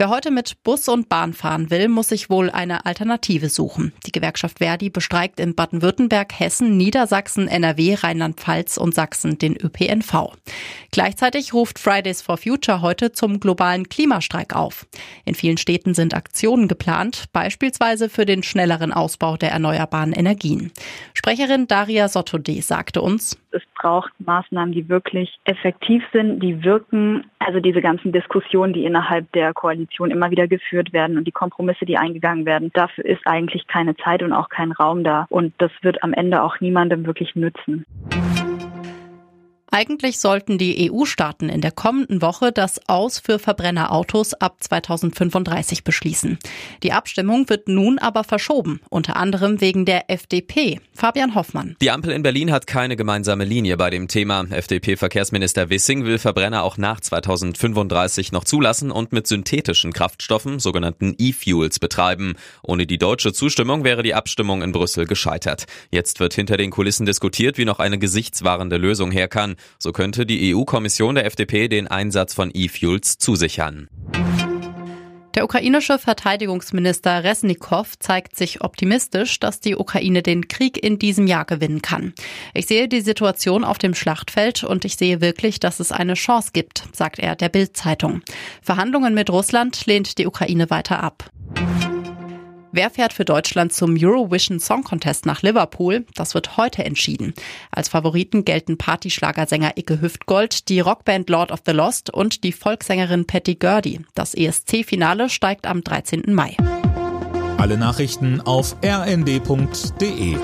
Wer heute mit Bus und Bahn fahren will, muss sich wohl eine Alternative suchen. Die Gewerkschaft Verdi bestreikt in Baden-Württemberg, Hessen, Niedersachsen, NRW, Rheinland-Pfalz und Sachsen den ÖPNV. Gleichzeitig ruft Fridays for Future heute zum globalen Klimastreik auf. In vielen Städten sind Aktionen geplant, beispielsweise für den schnelleren Ausbau der erneuerbaren Energien. Sprecherin Daria Sottode sagte uns, es braucht Maßnahmen, die wirklich effektiv sind, die wirken. Also diese ganzen Diskussionen, die innerhalb der Koalition immer wieder geführt werden und die Kompromisse, die eingegangen werden, dafür ist eigentlich keine Zeit und auch kein Raum da. Und das wird am Ende auch niemandem wirklich nützen. Eigentlich sollten die EU-Staaten in der kommenden Woche das Aus für Verbrennerautos ab 2035 beschließen. Die Abstimmung wird nun aber verschoben, unter anderem wegen der FDP. Fabian Hoffmann. Die Ampel in Berlin hat keine gemeinsame Linie bei dem Thema. FDP-Verkehrsminister Wissing will Verbrenner auch nach 2035 noch zulassen und mit synthetischen Kraftstoffen, sogenannten E-Fuels, betreiben. Ohne die deutsche Zustimmung wäre die Abstimmung in Brüssel gescheitert. Jetzt wird hinter den Kulissen diskutiert, wie noch eine gesichtswahrende Lösung her kann. So könnte die EU-Kommission der FDP den Einsatz von E-Fuels zusichern. Der ukrainische Verteidigungsminister Resnikow zeigt sich optimistisch, dass die Ukraine den Krieg in diesem Jahr gewinnen kann. Ich sehe die Situation auf dem Schlachtfeld und ich sehe wirklich, dass es eine Chance gibt, sagt er der Bild-Zeitung. Verhandlungen mit Russland lehnt die Ukraine weiter ab. Wer fährt für Deutschland zum Eurovision Song Contest nach Liverpool? Das wird heute entschieden. Als Favoriten gelten Partyschlagersänger Icke Hüftgold, die Rockband Lord of the Lost und die Volkssängerin Patty Gurdy. Das ESC-Finale steigt am 13. Mai. Alle Nachrichten auf rnd.de